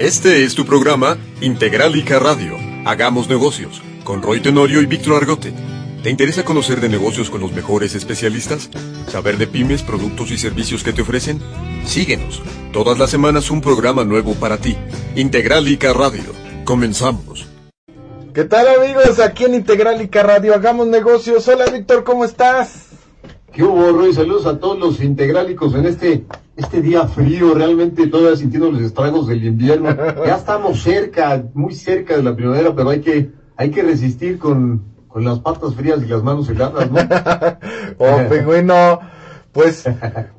Este es tu programa Integralica Radio. Hagamos negocios con Roy Tenorio y Víctor Argote. ¿Te interesa conocer de negocios con los mejores especialistas? ¿Saber de pymes, productos y servicios que te ofrecen? Síguenos. Todas las semanas un programa nuevo para ti. Integralica Radio. Comenzamos. ¿Qué tal amigos? Aquí en Integralica Radio Hagamos Negocios. Hola Víctor, ¿cómo estás? ¿Qué hubo, Roy? Saludos a todos los integrálicos en este, este día frío, realmente todavía sintiendo los estragos del invierno. Ya estamos cerca, muy cerca de la primavera, pero hay que, hay que resistir con, con las patas frías y las manos heladas, ¿no? oh, pingüino. Pues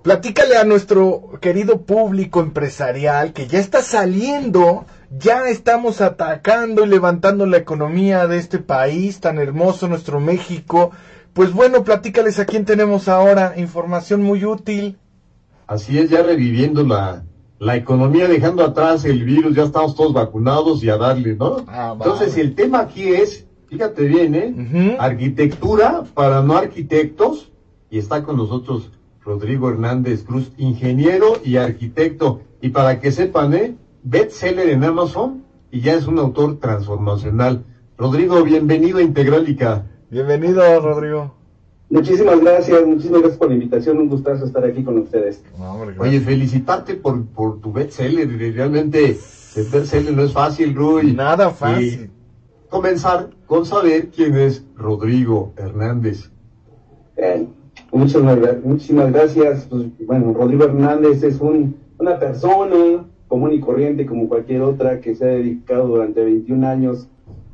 platícale a nuestro querido público empresarial que ya está saliendo, ya estamos atacando y levantando la economía de este país tan hermoso, nuestro México. Pues bueno, platícales a quién tenemos ahora, información muy útil. Así es, ya reviviendo la, la economía, dejando atrás el virus, ya estamos todos vacunados y a darle, ¿no? Ah, Entonces, el tema aquí es, fíjate bien, ¿eh? Arquitectura para no arquitectos, y está con nosotros Rodrigo Hernández Cruz, ingeniero y arquitecto. Y para que sepan, ¿eh? Bestseller en Amazon, y ya es un autor transformacional. Rodrigo, bienvenido a Integralica. Bienvenido, Rodrigo. Muchísimas gracias, muchísimas gracias por la invitación, un gustazo estar aquí con ustedes. No, hombre, Oye, felicitarte por, por tu bestseller. Realmente, el bestseller no es fácil, Rui. Nada fácil. Y comenzar con saber quién es Rodrigo Hernández. Eh, muchísimas, muchísimas gracias. Pues, bueno, Rodrigo Hernández es un, una persona común y corriente como cualquier otra que se ha dedicado durante 21 años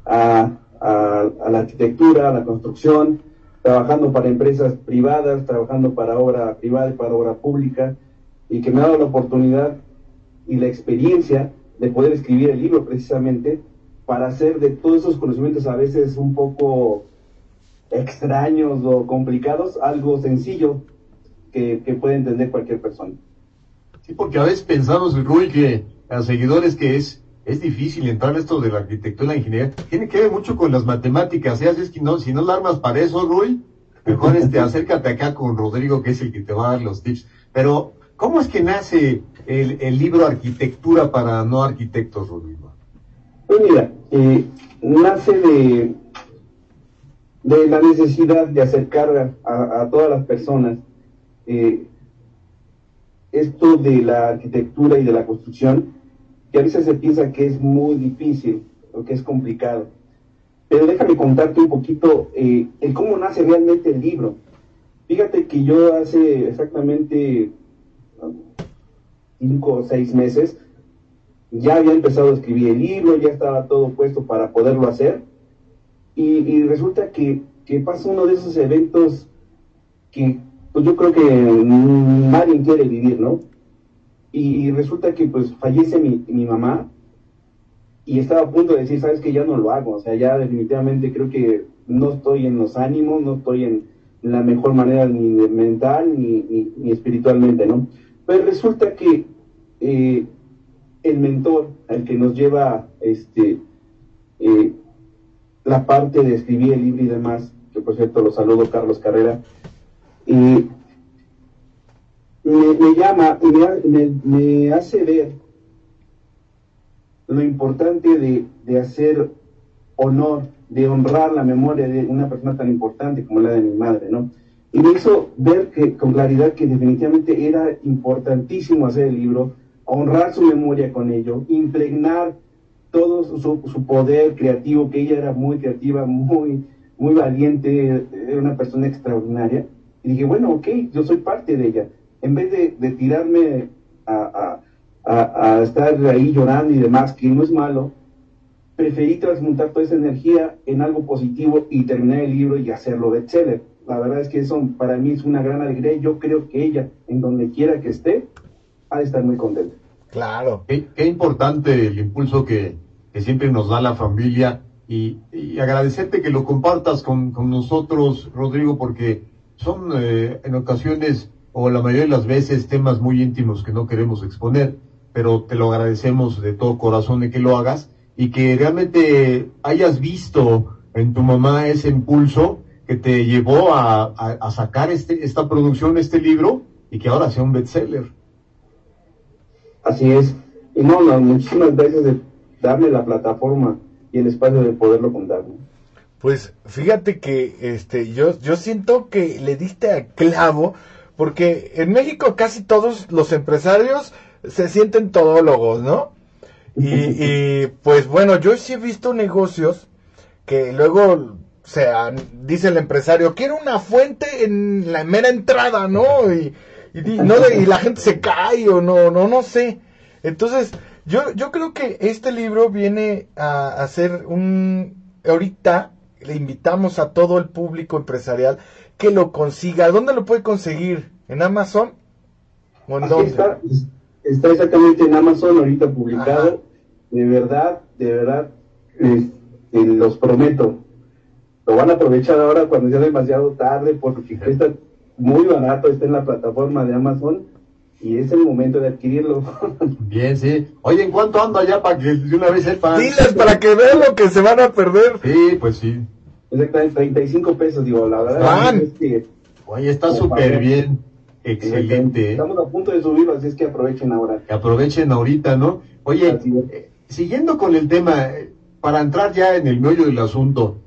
a, a- a la arquitectura, a la construcción, trabajando para empresas privadas, trabajando para obra privada y para obra pública, y que me ha dado la oportunidad y la experiencia de poder escribir el libro precisamente para hacer de todos esos conocimientos a veces un poco extraños o complicados algo sencillo que, que puede entender cualquier persona. Sí, porque a veces pensamos, Rui, que a seguidores que es, es difícil entrar a esto de la arquitectura la ingeniería. Tiene que ver mucho con las matemáticas, ¿eh? Así es que no, si no la armas para eso, Rui, mejor este, acércate acá con Rodrigo, que es el que te va a dar los tips. Pero, ¿cómo es que nace el, el libro Arquitectura para no arquitectos, Rodrigo? Pues mira, eh, nace de, de la necesidad de acercar a, a todas las personas eh, esto de la arquitectura y de la construcción, que a veces se piensa que es muy difícil o que es complicado. Pero déjame contarte un poquito eh, el cómo nace realmente el libro. Fíjate que yo hace exactamente cinco o seis meses ya había empezado a escribir el libro, ya estaba todo puesto para poderlo hacer. Y, y resulta que, que pasa uno de esos eventos que pues yo creo que nadie quiere vivir, ¿no? Y, resulta que pues fallece mi, mi mamá y estaba a punto de decir, sabes que ya no lo hago, o sea, ya definitivamente creo que no estoy en los ánimos, no estoy en la mejor manera ni mental ni, ni, espiritualmente, ¿no? Pero resulta que eh, el mentor, el que nos lleva este, eh, la parte de escribir el libro y demás, que por cierto lo saludo Carlos Carrera, eh, me, llama y me, ha- me- me hace ver lo importante de, de hacer honor, de honrar la memoria de una persona tan importante como la de mi madre, ¿no? Y me hizo ver que, con claridad que definitivamente era importantísimo hacer el libro, honrar su memoria con ello, impregnar todo su, su poder creativo, que ella era muy creativa, muy, muy valiente, era una persona extraordinaria. Y dije, bueno, ok, yo soy parte de ella. En vez de, de tirarme a, a- a- a estar ahí llorando y demás, que no es malo, preferí transmutar toda esa energía en algo positivo y terminar el libro y hacerlo bestseller. La verdad es que eso para mí es una gran alegría y yo creo que ella, en donde quiera que esté, ha de estar muy contenta. Claro. Qué, qué importante el impulso que, que siempre nos da la familia y, y agradecerte que lo compartas con, con nosotros, Rodrigo, porque son eh, en ocasiones o la mayoría de las veces temas muy íntimos que no queremos exponer, pero te lo agradecemos de todo corazón de que lo hagas y que realmente hayas visto en tu mamá ese impulso que te llevó a, a, a sacar este, esta producción, este libro, y que ahora sea un bestseller. Así es. y no, no, muchísimas gracias de darme la plataforma y el espacio de poderlo contar. Pues fíjate que este yo yo siento que le diste a clavo porque en México casi todos los empresarios se sienten todólogos, ¿no? Y, y pues bueno, yo sí he visto negocios que luego se dice el empresario, quiero una fuente en la mera entrada, ¿no? Y, y, no, y la gente se cae o no, no, no sé. Entonces, yo, yo creo que este libro viene a hacer un, ahorita le invitamos a todo el público empresarial que lo consiga. ¿Dónde lo puede conseguir? ¿En Amazon? ¿O en dónde? Está, está, exactamente en Amazon ahorita publicado. De verdad, de verdad, los prometo. Lo van a aprovechar ahora cuando sea demasiado tarde porque está muy barato, está en la plataforma de Amazon y es el momento de adquirirlo. Bien, sí. Oye, ¿en cuánto anda ya para que de una vez sepan? Diles para que vean lo que se van a perder. Sí, pues sí. Exactamente, 35 pesos, digo, la verdad. Es que, Oye, está súper bien. Excelente. Estamos a punto de subirlo, así es que aprovechen ahora. Que aprovechen ahorita, ¿no? Oye, eh, siguiendo con el tema, eh, para entrar ya en el meollo del asunto,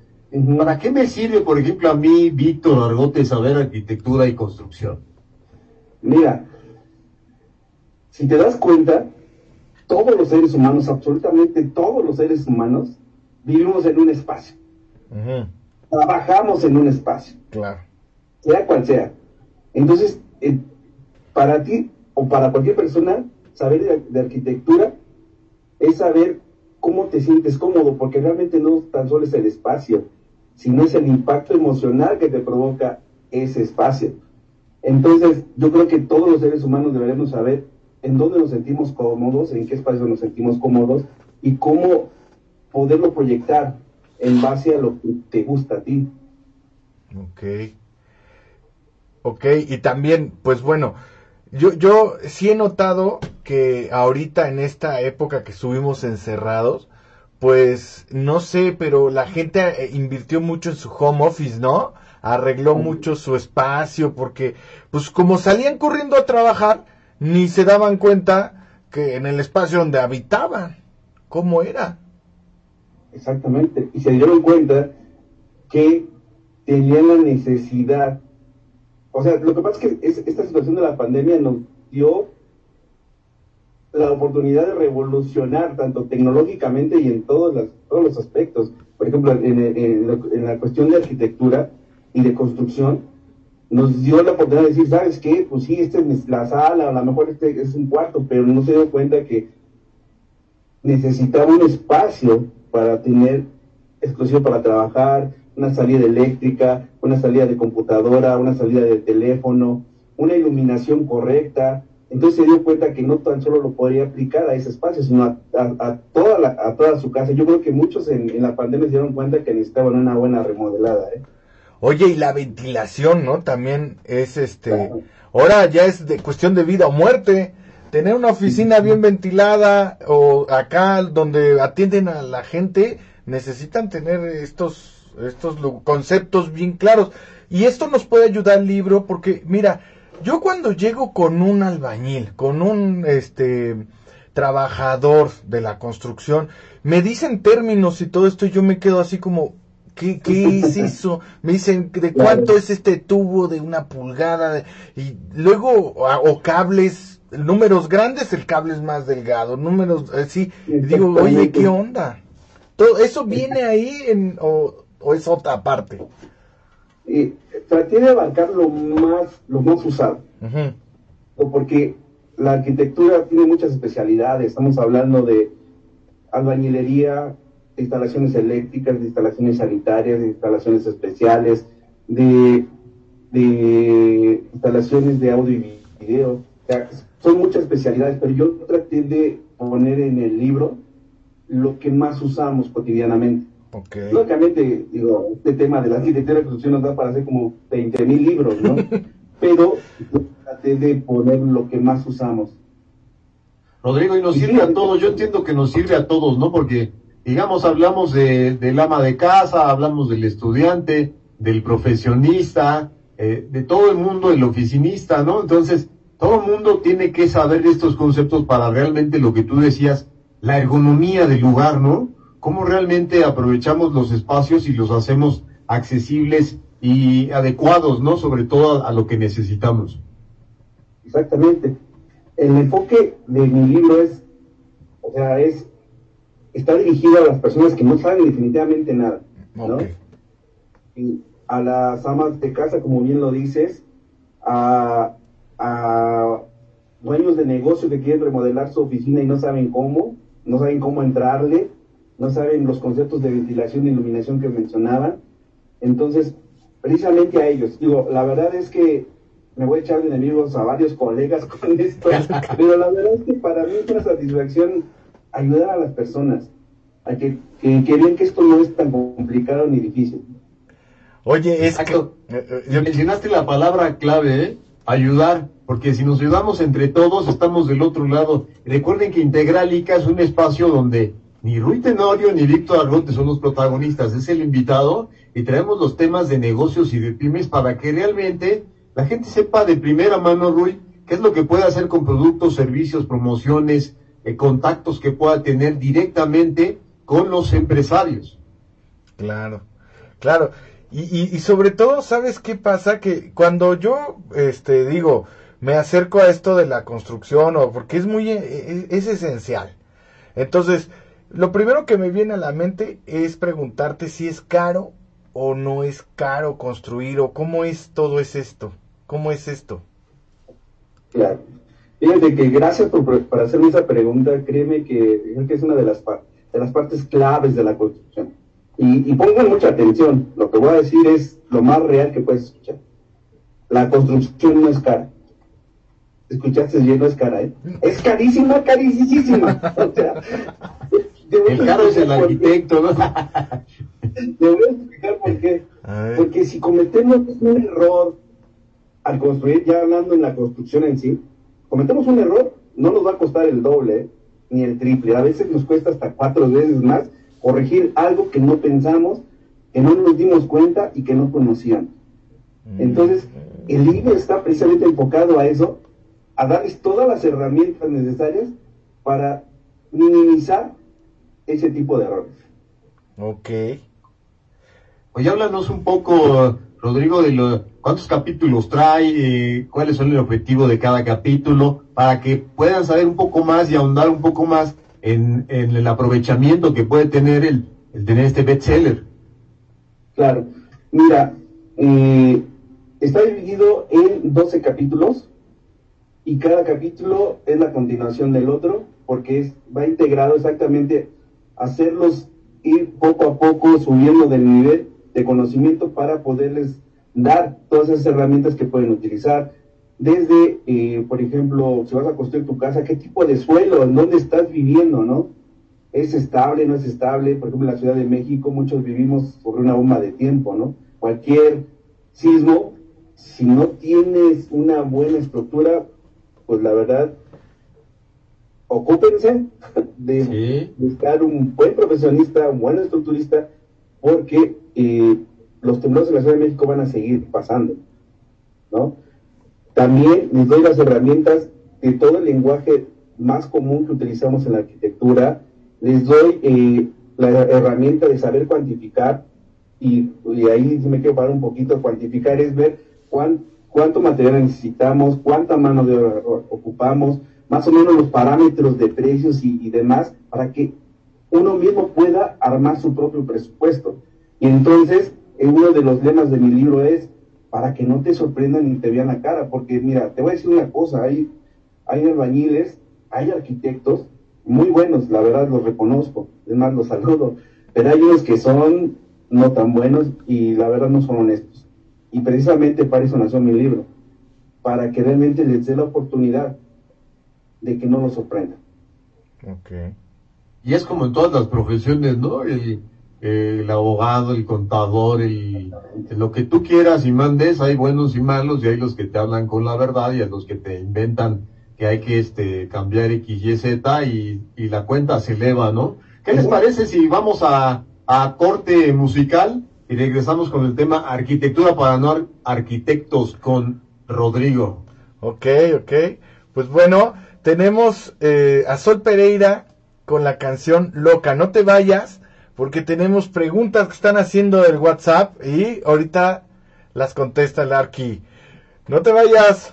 ¿para qué me sirve, por ejemplo, a mí, Víctor Argote, saber arquitectura y construcción? Mira, si te das cuenta, todos los seres humanos, absolutamente todos los seres humanos, vivimos en un espacio. Trabajamos en un espacio. Claro. Sea cual sea. Entonces, eh, para ti o para cualquier persona, saber de, arquitectura es saber cómo te sientes cómodo, porque realmente no tan solo es el espacio, sino es el impacto emocional que te provoca ese espacio. Entonces, yo creo que todos los seres humanos deberíamos saber en dónde nos sentimos cómodos, en qué espacio nos sentimos cómodos y cómo poderlo proyectar en base a lo que te gusta a ti. Ok. Ok, y también, pues bueno, yo, yo sí he notado que ahorita en esta época que estuvimos encerrados, pues no sé, pero la gente eh, invirtió mucho en su home office, ¿no? Arregló mucho su espacio porque, pues como salían corriendo a trabajar, ni se daban cuenta que en el espacio donde habitaban, cómo era. Exactamente, y se dieron cuenta que tenían la necesidad, o sea, lo que pasa es que esta situación de la pandemia nos dio la oportunidad de revolucionar tanto tecnológicamente y en todos, todos los aspectos. Por ejemplo, en la cuestión de arquitectura y de construcción, nos dio la oportunidad de decir, ¿sabes qué? Pues sí, esta es la sala, a lo mejor este es un cuarto, pero no se dio cuenta que necesitaba un espacio para tener exclusivo para trabajar, una salida eléctrica, una salida de computadora, una salida de teléfono, una iluminación correcta. Entonces se dio cuenta que no tan solo lo podría aplicar a ese espacio, sino a, toda, a toda su casa. Yo creo que muchos en, en la pandemia se dieron cuenta que necesitaban una buena remodelada. ¿eh? Oye, y la ventilación, ¿no? También es este. Ahora ya es de cuestión de vida o muerte. Tener una oficina bien ventilada o acá donde atienden a la gente, necesitan tener estos, estos conceptos bien claros. Y esto nos puede ayudar el libro porque, mira, yo cuando llego con un albañil, con un este trabajador de la construcción, me dicen términos y todo esto y yo me quedo así como, ¿Qué, ¿Qué, es eso? Me dicen, ¿de cuánto es este tubo de una pulgada? Y luego, o, cables, números grandes, el cable es más delgado, números así. Eh, digo, oye, ¿qué onda? ¿Todo eso viene ahí en, o, es otra parte? Y traté de abarcar lo más, lo más usado. Porque la arquitectura tiene muchas especialidades. Estamos hablando de albañilería, instalaciones eléctricas, de instalaciones sanitarias, de instalaciones especiales, de, de instalaciones de audio y video. Son muchas especialidades, pero yo traté de poner en el libro lo que más usamos cotidianamente. Okay. Lógicamente, digo, este tema de la arquitectura de construcción nos da para hacer como 20 mil libros, ¿no? pero traté de poner lo que más usamos. Rodrigo, y nos sirve a todos, yo entiendo que nos sirve a todos, ¿no? Porque digamos, hablamos de, del ama de casa, hablamos del estudiante, del profesionista, eh, de todo el mundo, el oficinista, ¿no? Entonces, todo el mundo tiene que saber de estos conceptos para realmente lo que tú decías, la ergonomía del lugar, ¿no? Cómo realmente aprovechamos los espacios y los hacemos accesibles y adecuados, ¿no? Sobre todo a, lo que necesitamos. Exactamente. El enfoque de mi libro es, o sea, es, está dirigido a las personas que no saben definitivamente nada, ¿no? Y a las amas de casa, como bien lo dices, a, a dueños de negocio que quieren remodelar su oficina y no saben cómo, no saben cómo entrarle, no saben los conceptos de ventilación e iluminación que mencionaban. Entonces, precisamente a ellos, digo, la verdad es que me voy a echar de enemigos a varios colegas con esto, pero la verdad es que para mí es una satisfacción ayudar a las personas a que, que, vean que esto no es tan complicado ni difícil. Oye, es que... Eh, eh, mencionaste la palabra clave, ¿eh? Ayudar, porque si nos ayudamos entre todos, estamos del otro lado. Recuerden que Integralica es un espacio donde ni Rui Tenorio ni Víctor Argote son los protagonistas, es el invitado y traemos los temas de negocios y de pymes para que realmente la gente sepa de primera mano, Rui, qué es lo que puede hacer con productos, servicios, promociones, eh, contactos que pueda tener directamente con los empresarios. Claro, claro. Y, sobre todo, ¿sabes qué pasa? Que cuando yo, este, digo, me acerco a esto de la construcción, o porque es muy, e, e, es, esencial. Entonces, lo primero que me viene a la mente es preguntarte si es caro o no es caro construir, o cómo es todo es esto, cómo es esto. Claro. Fíjate que gracias por, por hacerme esa pregunta, créeme que, que es una de las, de las partes claves de la construcción y, pongan mucha atención, lo que voy a decir es lo más real que puedes escuchar. La construcción no es cara. Escuchaste bien, no es cara, ¿eh? Es carísima, carísima. O sea, el caro es el arquitecto, ¿no? Te voy a explicar por qué. Porque si cometemos un error al construir, ya hablando en la construcción en sí, cometemos un error, no nos va a costar el doble, ni el triple. A veces nos cuesta hasta cuatro veces más corregir algo que no pensamos, que no nos dimos cuenta y que no conocíamos. Mm. Entonces, el libro está precisamente enfocado a eso, a darles todas las herramientas necesarias para minimizar ese tipo de errores. Ok. Oye, háblanos un poco, Rodrigo, de lo, cuántos capítulos trae, eh, cuáles son el objetivo de cada capítulo, para que puedan saber un poco más y ahondar un poco más en, el aprovechamiento que puede tener el, tener este bestseller. Claro, mira, eh, está dividido en 12 capítulos y cada capítulo es la continuación del otro porque es, va integrado exactamente hacerlos ir poco a poco subiendo del nivel de conocimiento para poderles dar todas esas herramientas que pueden utilizar, desde, eh, por ejemplo, si vas a construir tu casa, qué tipo de suelo, en dónde estás viviendo, ¿no? ¿Es estable, no es estable? Por ejemplo, en la Ciudad de México muchos vivimos sobre una bomba de tiempo, ¿no? Cualquier sismo, si no tienes una buena estructura, pues la verdad, ocúpense de buscar un buen profesionista, un buen estructurista, porque eh, los temblores en la Ciudad de México van a seguir pasando, ¿no? También les doy las herramientas de todo el lenguaje más común que utilizamos en la arquitectura. Les doy eh, la herramienta de saber cuantificar y, ahí me quiero parar un poquito. Cuantificar es ver cuánto material necesitamos, cuánta mano de obra ocupamos, más o menos los parámetros de precios y, y demás para que uno mismo pueda armar su propio presupuesto. Y entonces, uno de los lemas de mi libro es para que no te sorprendan ni te vean la cara, porque mira, te voy a decir una cosa, hay, hay albañiles, hay arquitectos muy buenos, la verdad los reconozco, es más, los saludo, pero hay unos que son no tan buenos y la verdad no son honestos. Y precisamente para eso nació mi libro, para que realmente les dé la oportunidad de que no los sorprendan. Okay. Y es como en todas las profesiones, ¿no? El abogado, el contador, el, lo que tú quieras y mandes, hay buenos y malos y hay los que te hablan con la verdad y a los que te inventan que hay que este, cambiar X, Y, Z y, y la cuenta se eleva, ¿no? ¿Qué les parece si vamos a, a corte musical y regresamos con el tema arquitectura para no arquitectos con Rodrigo? Ok, ok. Pues bueno, tenemos eh, a Sol Pereira con la canción Loca. No te vayas, porque tenemos preguntas que están haciendo el WhatsApp y ahorita las contesta el Arqui. No te vayas.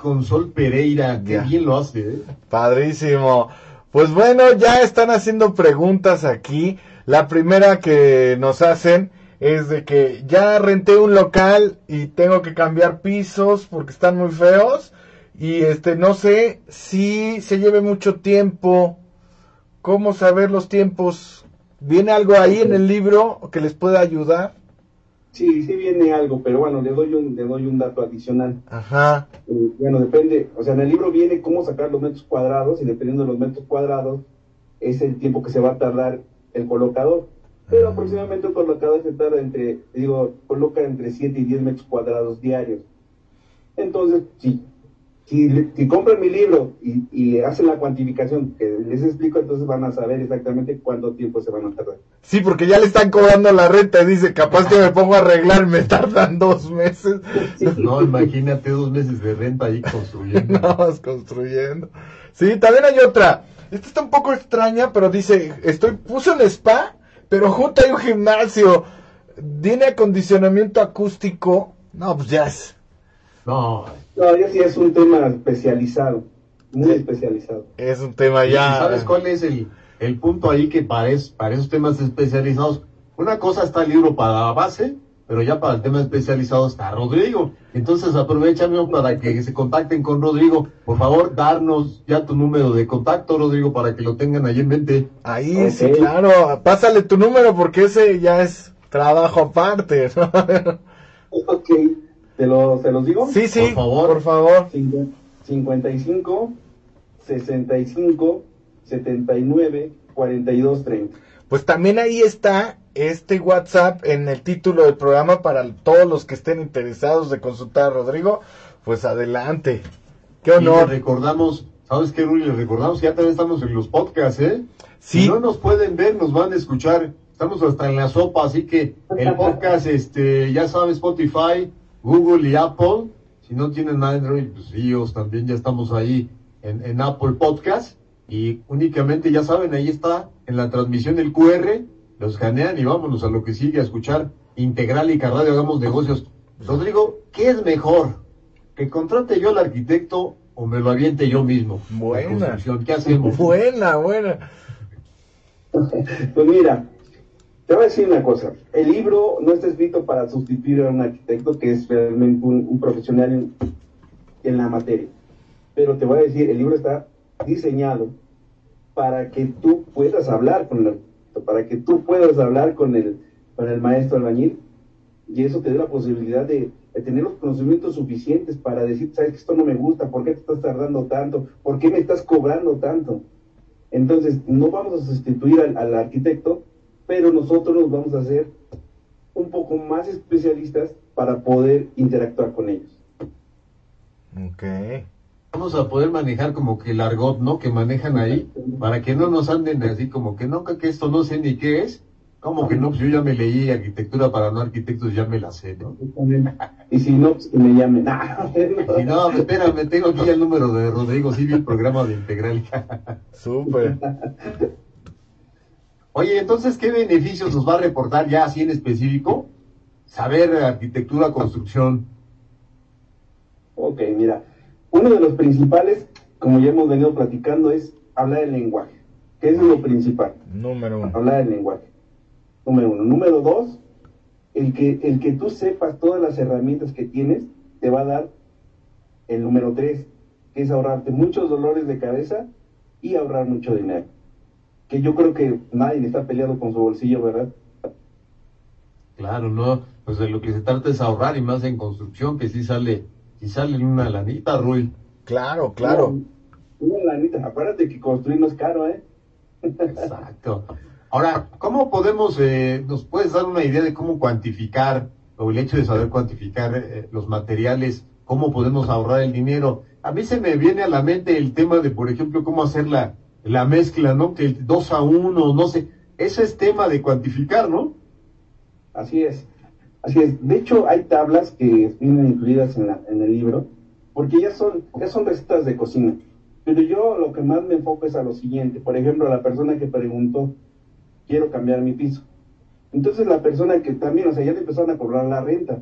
Con Sol Pereira, qué bien lo hace. ¿eh? Padrísimo. Pues bueno, ya están haciendo preguntas aquí. La primera que nos hacen es de que ya renté un local y tengo que cambiar pisos porque están muy feos y este no sé si se lleve mucho tiempo. ¿Cómo saber los tiempos? ¿Viene algo ahí en el libro que les pueda ayudar? Sí, sí viene algo, pero bueno, le doy un, le doy un dato adicional. Ajá. Eh, bueno, depende, o sea, en el libro viene cómo sacar los metros cuadrados y dependiendo de los metros cuadrados es el tiempo que se va a tardar el colocador. Pero ah. aproximadamente el colocador se tarda entre, digo, coloca entre 7 y 10 metros cuadrados diarios. Entonces, sí, si, compran mi libro y, hacen la cuantificación que les explico, entonces van a saber exactamente cuánto tiempo se van a tardar. Sí, porque ya le están cobrando la renta. Dice, capaz que me pongo a arreglar, me tardan dos meses. No, imagínate dos meses de renta ahí construyendo. no, construyendo. Sí, también hay otra. Esta está un poco extraña, pero dice, estoy, puse un spa, pero junto hay un gimnasio. ¿Tiene acondicionamiento acústico? No, pues ya es. No, no, ya sí es un tema especializado. muy especializado. Es un tema ya. ¿Sabes cuál es el, el punto ahí que para, para esos temas especializados? Una cosa está el libro para la base, pero ya para el tema especializado está Rodrigo. Entonces aprovechame para que se contacten con Rodrigo. Por favor, darnos ya tu número de contacto, Rodrigo, para que lo tengan ahí en mente. Ahí, sí, claro. Pásale tu número porque ese ya es trabajo aparte. ok, ¿Te, lo, ¿te los digo? Sí, sí, por favor. Por favor. 55 65 79 42 30. Pues también ahí está este WhatsApp en el título del programa para todos los que estén interesados de consultar a Rodrigo. Pues adelante. Qué honor. Y recordamos, ¿sabes qué, Rui? Les recordamos que ya también estamos en los podcasts, ¿eh? Si no nos pueden ver, nos van a escuchar. Estamos hasta en la sopa, así que el podcast, este, ya sabes, Spotify, Google y Apple. Si no tienen Android, pues ellos también ya estamos ahí en, en Apple Podcast. Y únicamente, ya saben, ahí está en la transmisión el QR los ganean y vámonos a lo que sigue a escuchar Integral y Radio Hagamos Negocios. Rodrigo, ¿qué es mejor? ¿Que contrate yo al arquitecto o me lo aviente yo mismo? Buena. ¿Qué hacemos? Buena, buena. Pues mira, te voy a decir una cosa. El libro no está escrito para sustituir a un arquitecto que es realmente un, profesional en, en la materia. Pero te voy a decir, el libro está diseñado para que tú puedas hablar con el para que tú puedas hablar con el, con el maestro albañil y eso te dé la posibilidad de, tener los conocimientos suficientes para decir, sabes que esto no me gusta, ¿por qué te estás tardando tanto? ¿Por qué me estás cobrando tanto? Entonces, no vamos a sustituir al, arquitecto, pero nosotros nos vamos a hacer un poco más especialistas para poder interactuar con ellos. Ok vamos a poder manejar como que el argot, ¿no? Que manejan ahí, para que no nos anden así como que no, que esto no sé ni qué es. Como que no, pues yo ya me leí arquitectura para no arquitectos, ya me la sé, ¿no? Y si no, pues que me llamen. y no, espérame, tengo aquí el número de Rodrigo Silvio, el programa de Integral. Súper. Oye, entonces, ¿qué beneficios nos va a reportar ya así en específico? Saber arquitectura, construcción. Ok, mira, uno de los principales, como ya hemos venido platicando, es hablar el lenguaje, que es lo principal. Número uno. Hablar el lenguaje. Número uno. Número dos, el que, el que tú sepas todas las herramientas que tienes, te va a dar el número tres, que es ahorrarte muchos dolores de cabeza y ahorrar mucho dinero. Que yo creo que nadie está peleado con su bolsillo, ¿verdad? Claro, no, pues de lo que se trata es ahorrar y más en construcción, que sí sale y sale una lanita, Rui. Claro, claro. Una, lanita, acuérdate que construir no es caro, ¿eh? Exacto. Ahora, ¿cómo podemos, eh, nos puedes dar una idea de cómo cuantificar, o el hecho de saber cuantificar eh, los materiales, cómo podemos ahorrar el dinero? A mí se me viene a la mente el tema de, por ejemplo, cómo hacer la, la mezcla, ¿no? Que el 2 a 1, no sé. Eso es tema de cuantificar, ¿no? Así es. Así es, de hecho hay tablas que vienen incluidas en, la, en el libro, porque ya son, ya son recetas de cocina. Pero yo lo que más me enfoco es a lo siguiente. Por ejemplo, la persona que preguntó, quiero cambiar mi piso. Entonces la persona que también, o sea, ya te empezaron a cobrar la renta.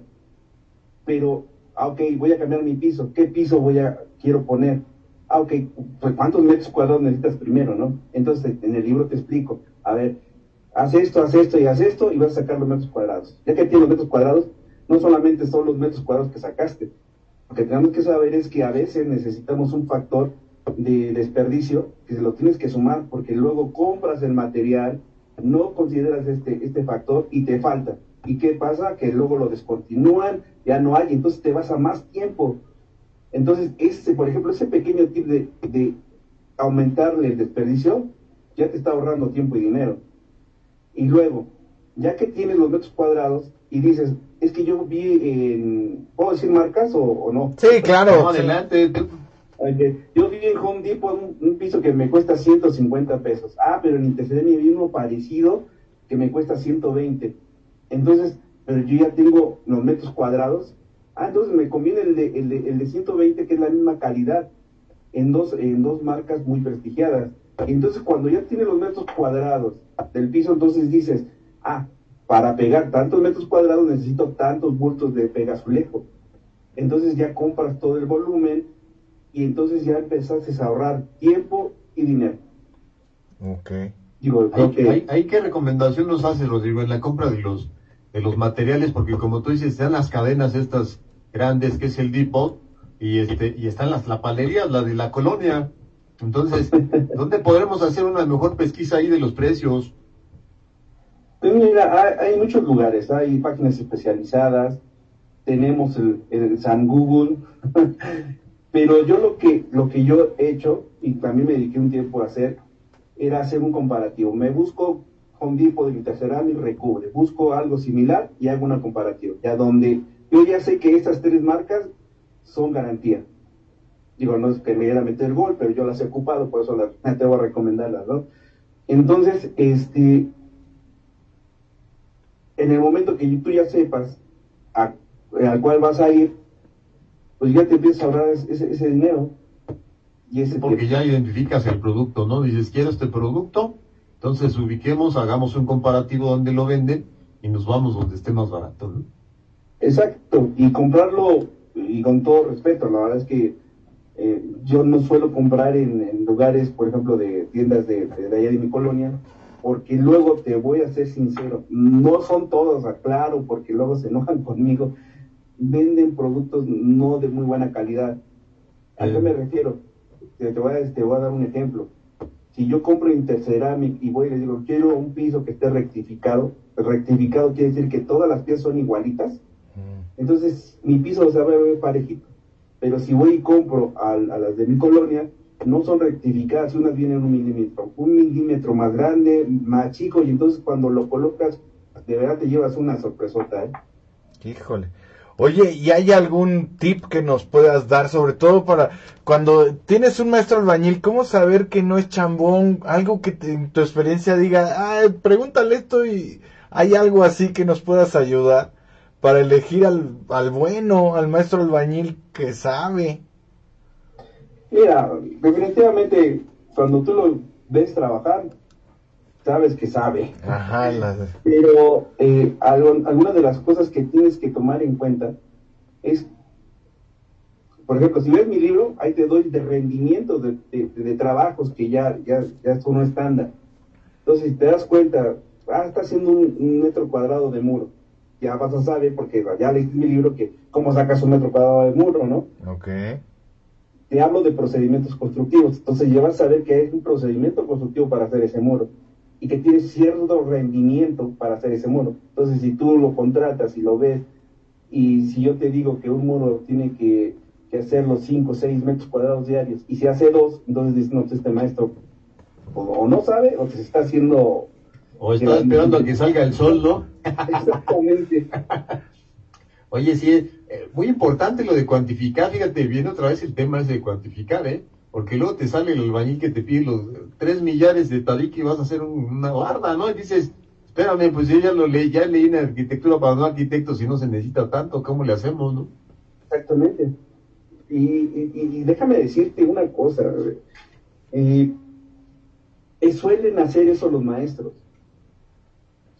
Pero, ah, ok, voy a cambiar mi piso. ¿Qué piso voy a, quiero poner? Ah, ok, pues ¿cuántos metros cuadrados necesitas primero, no? Entonces en el libro te explico. A ver, haz esto, haz esto y haz esto y vas a sacar los metros cuadrados. Ya que tienes los metros cuadrados, no solamente son los metros cuadrados que sacaste. Lo que tenemos que saber es que a veces necesitamos un factor de desperdicio que se lo tienes que sumar porque luego compras el material, no consideras este, este factor y te falta. ¿Y qué pasa? Que luego lo descontinúan, ya no hay, entonces te vas a más tiempo. Entonces, ese, por ejemplo, ese pequeño tip de, de aumentarle el desperdicio, ya te está ahorrando tiempo y dinero. Y luego, ya que tienes los metros cuadrados y dices, es que yo vi en, ¿puedo decir marcas o, no? Sí, claro. adelante. Yo vi en Home Depot un, piso que me cuesta 150 pesos. Ah, pero en Intercedeña vi uno parecido que me cuesta 120. Entonces, pero yo ya tengo los metros cuadrados. Ah, entonces me conviene el de, el de, el de 120 que es la misma calidad en dos, en dos marcas muy prestigiadas. Entonces, cuando ya tienes los metros cuadrados del piso, entonces dices, ah, para pegar tantos metros cuadrados necesito tantos bultos de pegazulejo. Entonces ya compras todo el volumen y entonces ya empezaste a ahorrar tiempo y dinero. Ok. Digo, hay, ¿qué recomendación nos hace, Rodrigo, en la compra de los, de los materiales? Porque como tú dices, están las cadenas estas grandes, que es el Depot, y, este, y están las lapalerías, la de la colonia. Entonces, ¿dónde podremos hacer una mejor pesquisa ahí de los precios? Pues mira, hay, muchos lugares, hay páginas especializadas, tenemos el, el San Google, pero yo lo que, lo que yo he hecho, y también me dediqué un tiempo a hacer, era hacer un comparativo. Me busco Home Depot de y Recubre, busco algo similar y hago una comparativa, ya donde yo ya sé que estas tres marcas son garantía. Digo, no es que me quiera meter el gol, pero yo las he ocupado, por eso las, me atrevo a recomendarlas, ¿no? Entonces, este, en el momento que tú ya sepas al cual vas a ir, pues ya te empiezas a ahorrar ese, dinero. Y ese Porque ya identificas el producto, ¿no? Dices, quiero este producto, entonces ubiquemos, hagamos un comparativo donde lo venden y nos vamos donde esté más barato, ¿no? Exacto, y comprarlo, y con todo respeto, la verdad es que eh, yo no suelo comprar en, lugares, por ejemplo, de tiendas de, de, allá de mi colonia, porque luego te voy a ser sincero, no son todos, aclaro, porque luego se enojan conmigo, venden productos no de muy buena calidad. ¿A qué me refiero? Te, voy a, te voy a dar un ejemplo. Si yo compro Interceramic y voy y les digo, quiero un piso que esté rectificado, rectificado quiere decir que todas las piezas son igualitas, entonces mi piso se va a ver parejito. Pero si voy y compro a, las de mi colonia, no son rectificadas, unas vienen un milímetro, un milímetro más grande, más chico, y entonces cuando lo colocas, de verdad te llevas una sorpresota, ¿eh? Híjole. Oye, ¿y hay algún tip que nos puedas dar, sobre todo para cuando tienes un maestro albañil, cómo saber que no es chambón? Algo que en tu experiencia diga, ah, pregúntale esto y hay algo así que nos puedas ayudar para elegir al, al bueno, al maestro albañil que sabe. Mira, definitivamente cuando tú lo ves trabajar, sabes que sabe. Ajá, Pero eh, algunas de las cosas que tienes que tomar en cuenta es, por ejemplo, si ves mi libro, ahí te doy de rendimiento de, de, trabajos que ya, ya, ya son estándar. Entonces, si te das cuenta, ah, está haciendo un metro cuadrado de muro ya vas a saber, porque ya leíste mi libro, que cómo sacas un metro cuadrado de muro, ¿no? Ok. Te hablo de procedimientos constructivos, entonces ya vas a saber que hay un procedimiento constructivo para hacer ese muro y que tiene cierto rendimiento para hacer ese muro. Entonces, si tú lo contratas y lo ves, y si yo te digo que un muro tiene que, hacer los 5 o 6 metros cuadrados diarios, y si hace dos, entonces dices, no, pues este maestro o, no sabe, o se está haciendo o está esperando a que salga el sol, ¿no? Exactamente. Oye, sí, eh, muy importante lo de cuantificar, fíjate, viene otra vez el tema ese de cuantificar, ¿eh? Porque luego te sale el albañil que te pide los tres millares de tabique y vas a hacer una guarda, ¿no? Y dices, espérame, pues yo ya lo leí, ya leí en arquitectura para no arquitectos si no se necesita tanto, ¿cómo le hacemos, no? Exactamente. Y, déjame decirte una cosa, eh, suelen hacer eso los maestros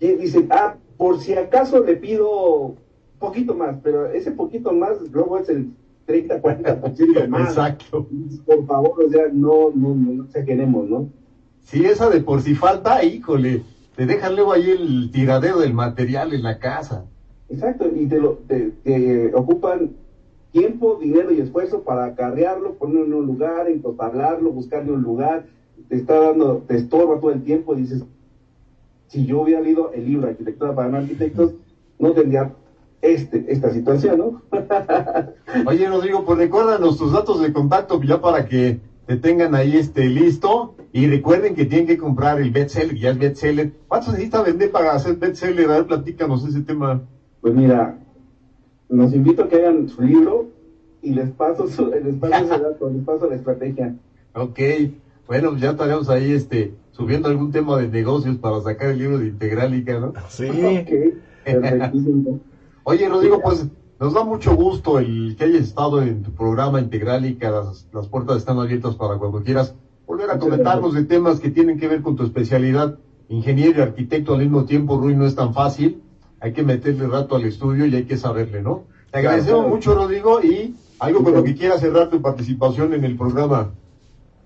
y dicen, ah, por si acaso le pido poquito más, pero ese poquito más luego es el 30, 40% más. Exacto. Por favor, o sea, no, no, no, se queremos, ¿no? Sí, esa de por si falta, híjole, te dejan luego ahí el tiradero del material en la casa. Exacto, y te, lo, te, ocupan tiempo, dinero y esfuerzo para acarrearlo, ponerlo en un lugar, entotablarlo, buscarle un lugar, te está dando, te estorba todo el tiempo, dices, si yo hubiera leído el libro Arquitectura para no arquitectos, no tendría este, esta situación, ¿no? Oye, Rodrigo, pues recuérdanos tus datos de contacto ya para que te tengan ahí este listo. Y recuerden que tienen que comprar el bestseller, ya es bestseller. ¿Cuánto necesita vender para hacer bestseller? A ver, platícanos ese tema. Pues mira, nos invito a que hagan su libro y les paso, su, les paso ese dato, les paso la estrategia. Ok, bueno, ya estaremos ahí este subiendo algún tema de negocios para sacar el libro de Integrálica, ¿no? Sí. Oye, Rodrigo, pues nos da mucho gusto el que hayas estado en tu programa Integrálica, las, las puertas están abiertas para cuando quieras volver a comentarnos de temas que tienen que ver con tu especialidad. Ingeniero y arquitecto al mismo tiempo, Rui, no es tan fácil. Hay que meterle rato al estudio y hay que saberle, ¿no? Te agradecemos mucho, Rodrigo, y Algo con lo que quiera cerrar tu participación en el programa.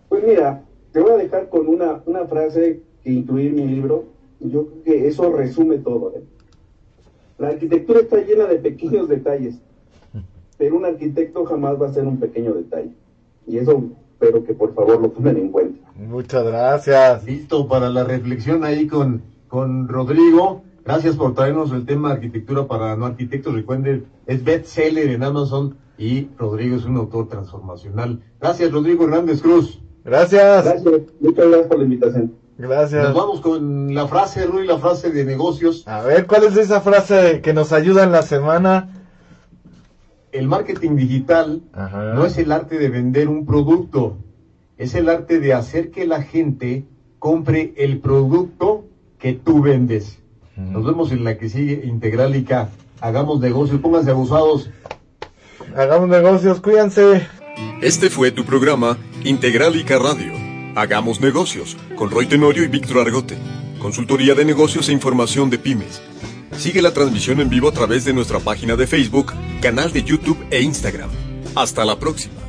Pues mira, te voy a dejar con una, una frase que incluí en mi libro. Yo creo que eso resume todo. ¿eh? La arquitectura está llena de pequeños detalles, pero un arquitecto jamás va a ser un pequeño detalle. Y eso espero que por favor lo tomen en cuenta. Muchas gracias. Listo para la reflexión ahí con, con Rodrigo. Gracias por traernos el tema arquitectura para no arquitectos. Recuerden, es bestseller en Amazon y Rodrigo es un autor transformacional. Gracias, Rodrigo Hernández Cruz. Gracias. Gracias, muchas gracias por la invitación. Gracias. Nos vamos con la frase, Rui, la frase de negocios. A ver, ¿cuál es esa frase que nos ayuda en la semana? El marketing digital Ajá. no es el arte de vender un producto, es el arte de hacer que la gente compre el producto que tú vendes. Nos vemos en la que sigue Integralica. Hagamos negocios, pónganse abusados. Hagamos negocios, cuídense. Este fue tu programa Integralica Radio. Hagamos negocios con Roy Tenorio y Víctor Argote. Consultoría de negocios e información de pymes. Sigue la transmisión en vivo a través de nuestra página de Facebook, canal de YouTube e Instagram. Hasta la próxima.